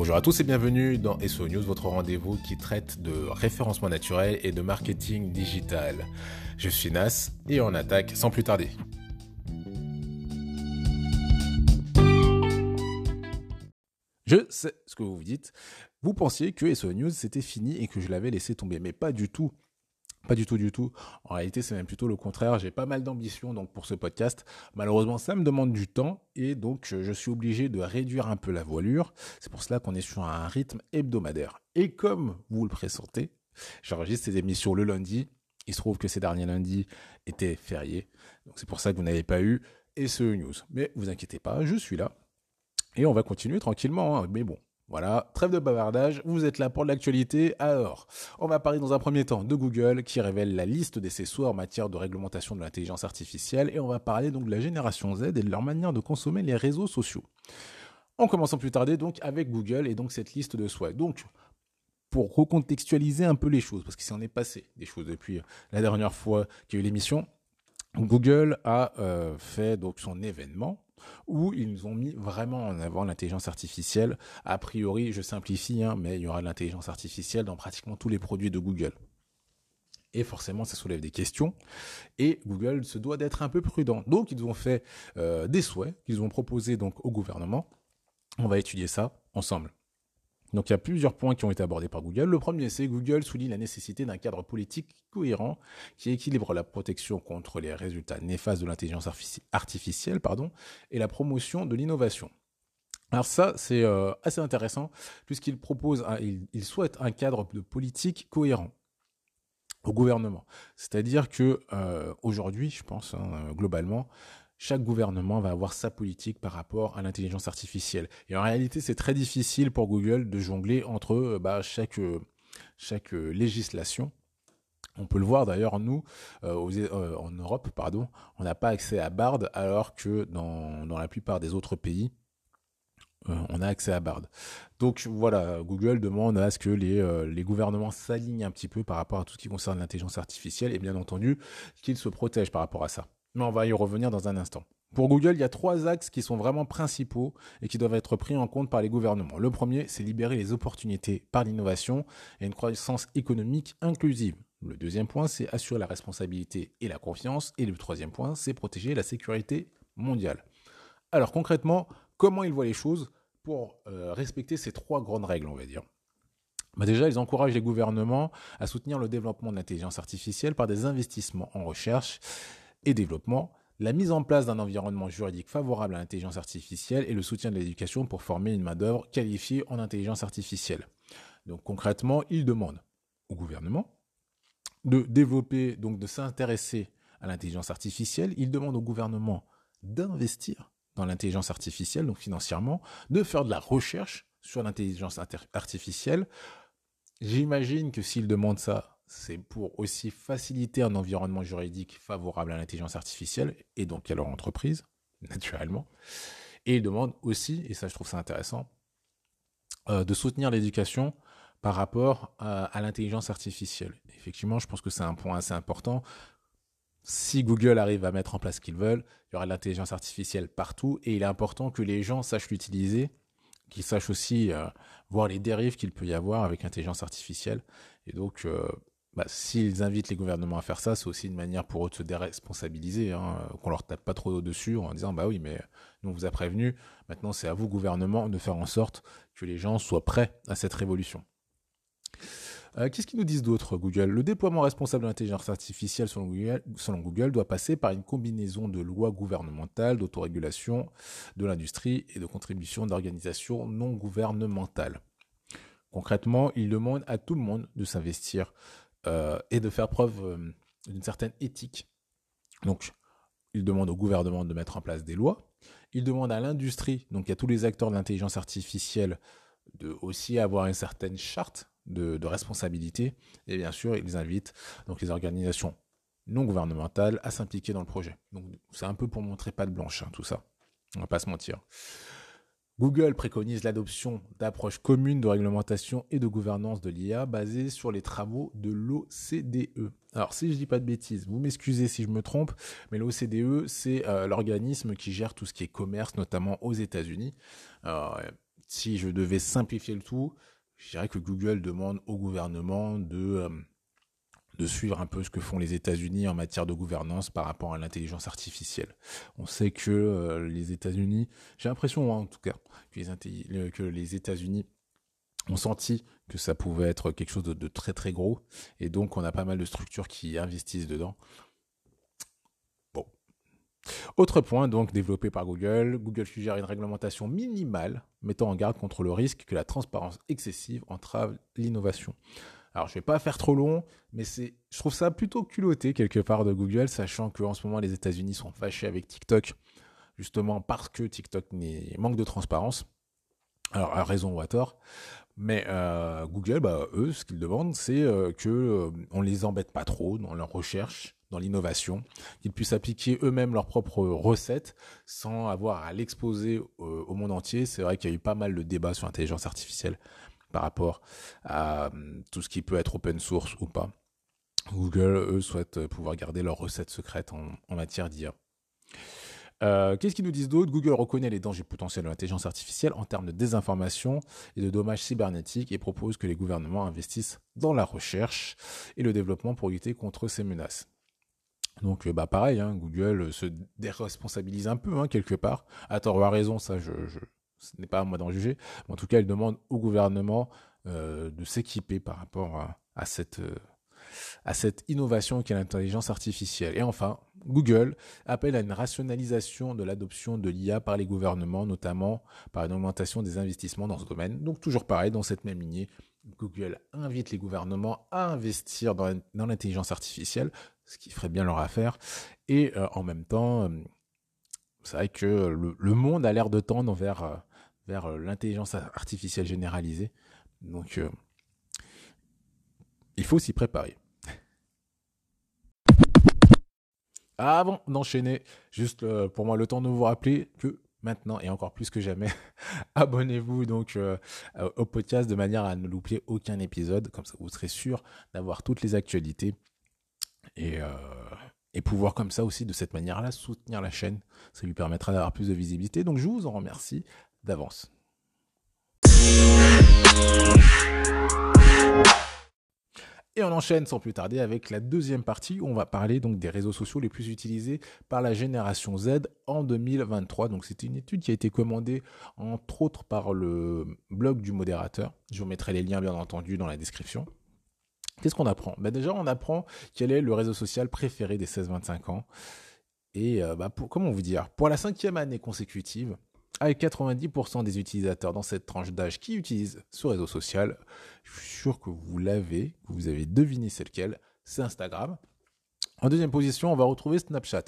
Bonjour à tous et bienvenue dans SO News, votre rendez-vous qui traite de référencement naturel et de marketing digital. Je suis Nas et on attaque sans plus tarder. Je sais ce que vous vous dites. Vous pensiez que SO News c'était fini et que je l'avais laissé tomber, mais pas du tout. Pas du tout, du tout. En réalité, c'est même plutôt le contraire. J'ai pas mal d'ambition donc pour ce podcast. Malheureusement, ça me demande du temps et donc je suis obligé de réduire un peu la voilure. C'est pour cela qu'on est sur un rythme hebdomadaire. Et comme vous le pressentez, j'enregistre ces émissions le lundi. Il se trouve que ces derniers lundis étaient fériés. Donc c'est pour ça que vous n'avez pas eu SE News. Mais vous inquiétez pas, je suis là. Et on va continuer tranquillement. Hein. Mais bon, voilà, trêve de bavardage, vous êtes là pour l'actualité. Alors, on va parler dans un premier temps de Google qui révèle la liste des ses en matière de réglementation de l'intelligence artificielle et on va parler donc de la génération Z et de leur manière de consommer les réseaux sociaux. En commençant plus tarder donc avec Google et donc cette liste de souhaits. Donc, pour recontextualiser un peu les choses, parce qu'il s'en est passé des choses depuis la dernière fois qu'il y a eu l'émission, Google a euh, fait donc son événement où ils ont mis vraiment en avant l'intelligence artificielle. A priori, je simplifie, hein, mais il y aura de l'intelligence artificielle dans pratiquement tous les produits de Google. Et forcément, ça soulève des questions. Et Google se doit d'être un peu prudent. Donc, ils ont fait euh, des souhaits qu'ils ont proposés donc au gouvernement. On va étudier ça ensemble. Donc il y a plusieurs points qui ont été abordés par Google. Le premier, c'est Google souligne la nécessité d'un cadre politique cohérent qui équilibre la protection contre les résultats néfastes de l'intelligence artificielle pardon, et la promotion de l'innovation. Alors ça, c'est euh, assez intéressant puisqu'il propose, il, souhaite un cadre de politique cohérent au gouvernement. C'est-à-dire que euh, aujourd'hui, je pense hein, globalement, chaque gouvernement va avoir sa politique par rapport à l'intelligence artificielle. Et en réalité, c'est très difficile pour Google de jongler entre euh, bah, chaque, euh, chaque euh, législation. On peut le voir d'ailleurs, nous, en Europe, pardon, on n'a pas accès à Bard, alors que dans, dans la plupart des autres pays, on a accès à Bard. Donc voilà, Google demande à ce que les, les gouvernements s'alignent un petit peu par rapport à tout ce qui concerne l'intelligence artificielle et bien entendu qu'ils se protègent par rapport à ça. Mais on va y revenir dans un instant. Pour Google, il y a trois axes qui sont vraiment principaux et qui doivent être pris en compte par les gouvernements. Le premier, c'est libérer les opportunités par l'innovation et une croissance économique inclusive. Le deuxième point, c'est assurer la responsabilité et la confiance. Et le troisième point, c'est protéger la sécurité mondiale. Alors concrètement, comment ils voient les choses pour euh, respecter ces trois grandes règles, on va dire? Bah déjà, ils encouragent les gouvernements à soutenir le développement de l'intelligence artificielle par des investissements en recherche et développement, la mise en place d'un environnement juridique favorable à l'intelligence artificielle et le soutien de l'éducation pour former une main-d'œuvre qualifiée en intelligence artificielle. Donc concrètement, ils demandent au gouvernement de développer, donc de s'intéresser à l'intelligence artificielle. Ils demandent au gouvernement d'investir dans l'intelligence artificielle, donc financièrement, de faire de la recherche sur l'intelligence artificielle. J'imagine que s'ils demandent ça, c'est pour aussi faciliter un environnement juridique favorable à l'intelligence artificielle et donc à leur entreprise, naturellement. Et ils demandent aussi, et ça je trouve ça intéressant, euh, de soutenir l'éducation par rapport à, l'intelligence artificielle. Effectivement, je pense que c'est un point assez important. Si Google arrive à mettre en place ce qu'ils veulent, il y aura de l'intelligence artificielle partout et il est important que les gens sachent l'utiliser, qu'ils sachent aussi euh, voir les dérives qu'il peut y avoir avec l'intelligence artificielle. Et donc, euh, bah, s'ils invitent les gouvernements à faire ça, c'est aussi une manière pour eux de se déresponsabiliser, hein, qu'on leur tape pas trop dessus en disant bah oui, mais nous on vous a prévenu, maintenant c'est à vous gouvernement de faire en sorte que les gens soient prêts à cette révolution. Euh, qu'est-ce qu'ils nous disent d'autre, Google? Le déploiement responsable de l'intelligence artificielle selon Google, doit passer par une combinaison de lois gouvernementales, d'autorégulation de l'industrie et de contributions d'organisations non gouvernementales. Concrètement, ils demandent à tout le monde de s'investir euh, et de faire preuve euh, d'une certaine éthique. Donc, il demande au gouvernement de mettre en place des lois. Il demande à l'industrie, donc à tous les acteurs de l'intelligence artificielle, de aussi avoir une certaine charte de, responsabilité. Et bien sûr, ils invitent donc les organisations non gouvernementales à s'impliquer dans le projet. Donc, c'est un peu pour montrer pas de blanche, hein, tout ça. On va pas se mentir. Google préconise l'adoption d'approches communes de réglementation et de gouvernance de l'IA basées sur les travaux de l'OCDE. Alors si je dis pas de bêtises, vous m'excusez si je me trompe, mais l'OCDE c'est euh, l'organisme qui gère tout ce qui est commerce, notamment aux États-Unis, euh, si je devais simplifier le tout, je dirais que Google demande au gouvernement de, euh, de suivre un peu ce que font les États-Unis en matière de gouvernance par rapport à l'intelligence artificielle. On sait que euh, les États-Unis, j'ai l'impression hein, en tout cas, que les, États-Unis ont senti que ça pouvait être quelque chose de, de, très très gros, et donc on a pas mal de structures qui investissent dedans. Autre point donc développé par Google, Google suggère une réglementation minimale mettant en garde contre le risque que la transparence excessive entrave l'innovation. Alors je vais pas faire trop long, mais je trouve ça plutôt culotté quelque part de Google, sachant qu'en ce moment les États-Unis sont fâchés avec TikTok, justement parce que TikTok manque de transparence. Alors à raison ou à tort, mais euh, Google, bah, eux, ce qu'ils demandent, c'est euh, que euh, les embête pas trop dans leur recherche, dans l'innovation, qu'ils puissent appliquer eux-mêmes leurs propres recettes sans avoir à l'exposer au, monde entier. C'est vrai qu'il y a eu pas mal de débats sur l'intelligence artificielle par rapport à tout ce qui peut être open source ou pas. Google, eux, souhaitent pouvoir garder leurs recettes secrètes en, matière d'IA. Euh, qu'est-ce qu'ils nous disent d'autre Google reconnaît les dangers potentiels de l'intelligence artificielle en termes de désinformation et de dommages cybernétiques et propose que les gouvernements investissent dans la recherche et le développement pour lutter contre ces menaces. Donc, euh, bah pareil, hein, Google se déresponsabilise un peu hein, quelque part. Ou à raison, ça, je ce n'est pas à moi d'en juger. Mais en tout cas, il demande au gouvernement euh, de s'équiper par rapport à, cette à cette innovation qu'est l'intelligence artificielle. Et enfin, Google appelle à une rationalisation de l'adoption de l'IA par les gouvernements, notamment par une augmentation des investissements dans ce domaine. Donc toujours pareil, dans cette même lignée, Google invite les gouvernements à investir dans l'intelligence artificielle, ce qui ferait bien leur affaire. Et euh, en même temps, euh, c'est vrai que le, monde a l'air de tendre vers, euh, vers l'intelligence artificielle généralisée. Donc, il faut s'y préparer. Avant d'enchaîner, juste euh, pour moi le temps de vous rappeler que maintenant et encore plus que jamais, abonnez-vous donc euh, au podcast de manière à ne louper aucun épisode, comme ça vous serez sûr d'avoir toutes les actualités et, euh, et pouvoir comme ça aussi de cette manière-là soutenir la chaîne. Ça lui permettra d'avoir plus de visibilité. Donc je vous en remercie d'avance. Et on enchaîne sans plus tarder avec la deuxième partie où on va parler donc des réseaux sociaux les plus utilisés par la génération Z en 2023. Donc c'était une étude qui a été commandée entre autres par le blog du modérateur. Je vous mettrai les liens bien entendu dans la description. Qu'est-ce qu'on apprend? Ben Déjà on apprend quel est le réseau social préféré des 16-25 ans. Et euh, bah, comment vous dire? Pour la cinquième année consécutive, avec 90% des utilisateurs dans cette tranche d'âge qui utilisent ce réseau social, je suis sûr que vous l'avez, que vous avez deviné c'est lequel, c'est Instagram. En deuxième position, on va retrouver Snapchat,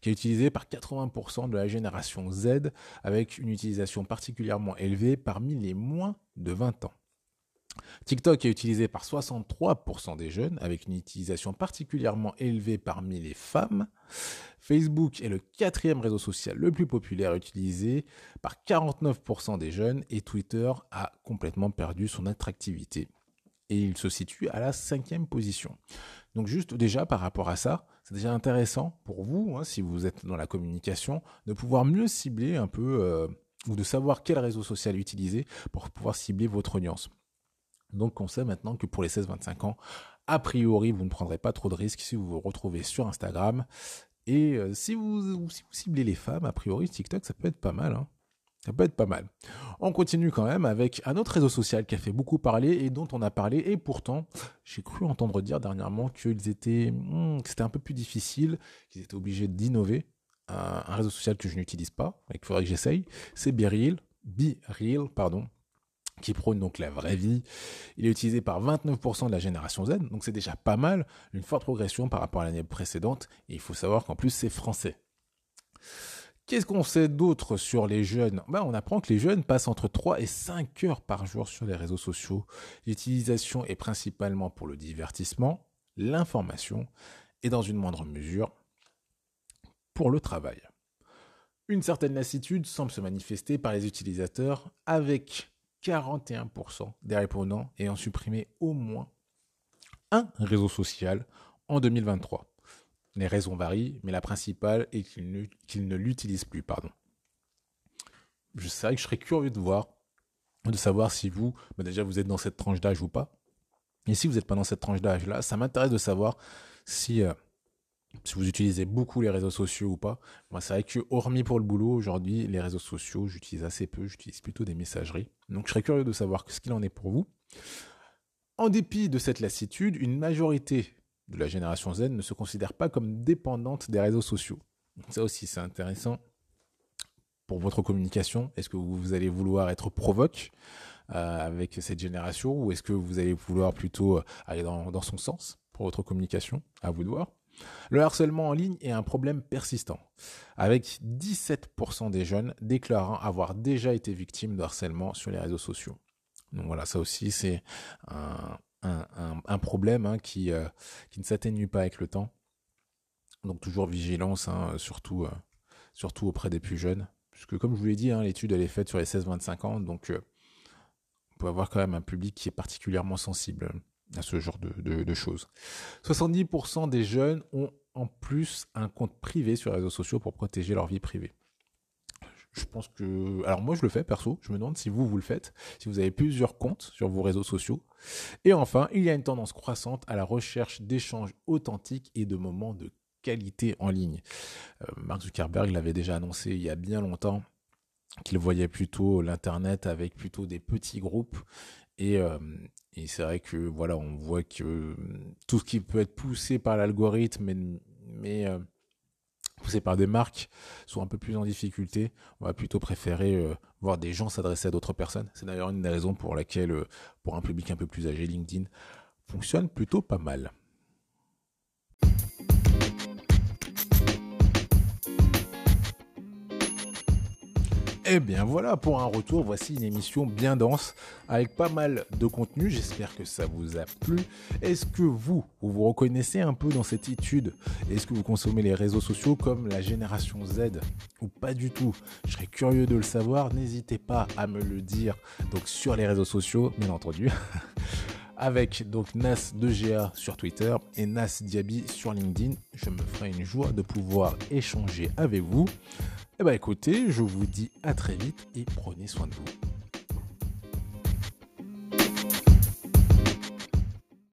qui est utilisé par 80% de la génération Z, avec une utilisation particulièrement élevée parmi les moins de 20 ans. TikTok est utilisé par 63% des jeunes, avec une utilisation particulièrement élevée parmi les femmes. Facebook est le quatrième réseau social le plus populaire utilisé par 49% des jeunes et Twitter a complètement perdu son attractivité. Et il se situe à la cinquième position. Donc juste déjà par rapport à ça, c'est déjà intéressant pour vous, hein, si vous êtes dans la communication, de pouvoir mieux cibler un peu euh, ou de savoir quel réseau social utiliser pour pouvoir cibler votre audience. Donc on sait maintenant que pour les 16-25 ans, a priori, vous ne prendrez pas trop de risques si vous vous retrouvez sur Instagram. Et euh, si, vous, ciblez les femmes, a priori, TikTok, ça peut être pas mal. Hein. Ça peut être pas mal. On continue quand même avec un autre réseau social qui a fait beaucoup parler et dont on a parlé. Et pourtant, j'ai cru entendre dire dernièrement qu'ils étaient, hmm, que c'était un peu plus difficile, qu'ils étaient obligés d'innover. Un, réseau social que je n'utilise pas, et qu'il faudrait que j'essaye, c'est BeReal. BeReal, pardon qui prône donc la vraie vie. Il est utilisé par 29% de la génération Z, donc c'est déjà pas mal, une forte progression par rapport à l'année précédente, et il faut savoir qu'en plus c'est français. Qu'est-ce qu'on sait d'autre sur les jeunes? Ben, On apprend que les jeunes passent entre 3 et 5 heures par jour sur les réseaux sociaux. L'utilisation est principalement pour le divertissement, l'information, et dans une moindre mesure, pour le travail. Une certaine lassitude semble se manifester par les utilisateurs avec 41% des répondants ayant supprimé au moins un réseau social en 2023. Les raisons varient, mais la principale est qu'ils ne, l'utilisent plus. Pardon. Je que je serais curieux de voir de savoir si vous, bah, déjà, vous êtes dans cette tranche d'âge ou pas. Et si vous n'êtes pas dans cette tranche d'âge-là, ça m'intéresse de savoir si, euh, si vous utilisez beaucoup les réseaux sociaux ou pas. Moi, c'est vrai que, hormis pour le boulot, aujourd'hui, les réseaux sociaux, j'utilise assez peu, j'utilise plutôt des messageries. Donc, je serais curieux de savoir ce qu'il en est pour vous. En dépit de cette lassitude, une majorité de la génération Z ne se considère pas comme dépendante des réseaux sociaux. Ça aussi, c'est intéressant pour votre communication. Est-ce que vous allez vouloir être provoque euh, avec cette génération ou est-ce que vous allez vouloir plutôt euh, aller dans, son sens pour votre communication? À vous de voir. Le harcèlement en ligne est un problème persistant, avec 17% des jeunes déclarant avoir déjà été victimes de harcèlement sur les réseaux sociaux. Donc voilà, ça aussi c'est un, problème hein, qui, euh, qui ne s'atténue pas avec le temps. Donc toujours vigilance, hein, surtout, euh, surtout auprès des plus jeunes. Puisque comme je vous l'ai dit, hein, l'étude elle est faite sur les 16-25 ans, donc euh, on peut avoir quand même un public qui est particulièrement sensible à ce genre de, choses. 70% des jeunes ont en plus un compte privé sur les réseaux sociaux pour protéger leur vie privée je pense que. Alors, moi, je le fais perso. Je me demande si vous, vous le faites. Si vous avez plusieurs comptes sur vos réseaux sociaux. Et enfin, il y a une tendance croissante à la recherche d'échanges authentiques et de moments de qualité en ligne. Euh, Mark Zuckerberg l'avait déjà annoncé il y a bien longtemps qu'il voyait plutôt l'internet avec plutôt des petits groupes et, c'est vrai que voilà on voit que tout ce qui peut être poussé par l'algorithme mais, poussés par des marques sont un peu plus en difficulté, on va plutôt préférer voir des gens s'adresser à d'autres personnes. C'est d'ailleurs une des raisons pour laquelle, pour un public un peu plus âgé, LinkedIn fonctionne plutôt pas mal. Et eh bien voilà pour un retour, voici une émission bien dense avec pas mal de contenu, j'espère que ça vous a plu. Est-ce que vous, vous vous reconnaissez un peu dans cette étude? Est-ce que vous consommez les réseaux sociaux comme la génération Z ou pas du tout? Je serais curieux de le savoir, n'hésitez pas à me le dire donc sur les réseaux sociaux bien entendu. avec donc Nas 2GA sur Twitter et Nas Diaby sur LinkedIn. Je me ferai une joie de pouvoir échanger avec vous. Eh bien écoutez, je vous dis à très vite et prenez soin de vous.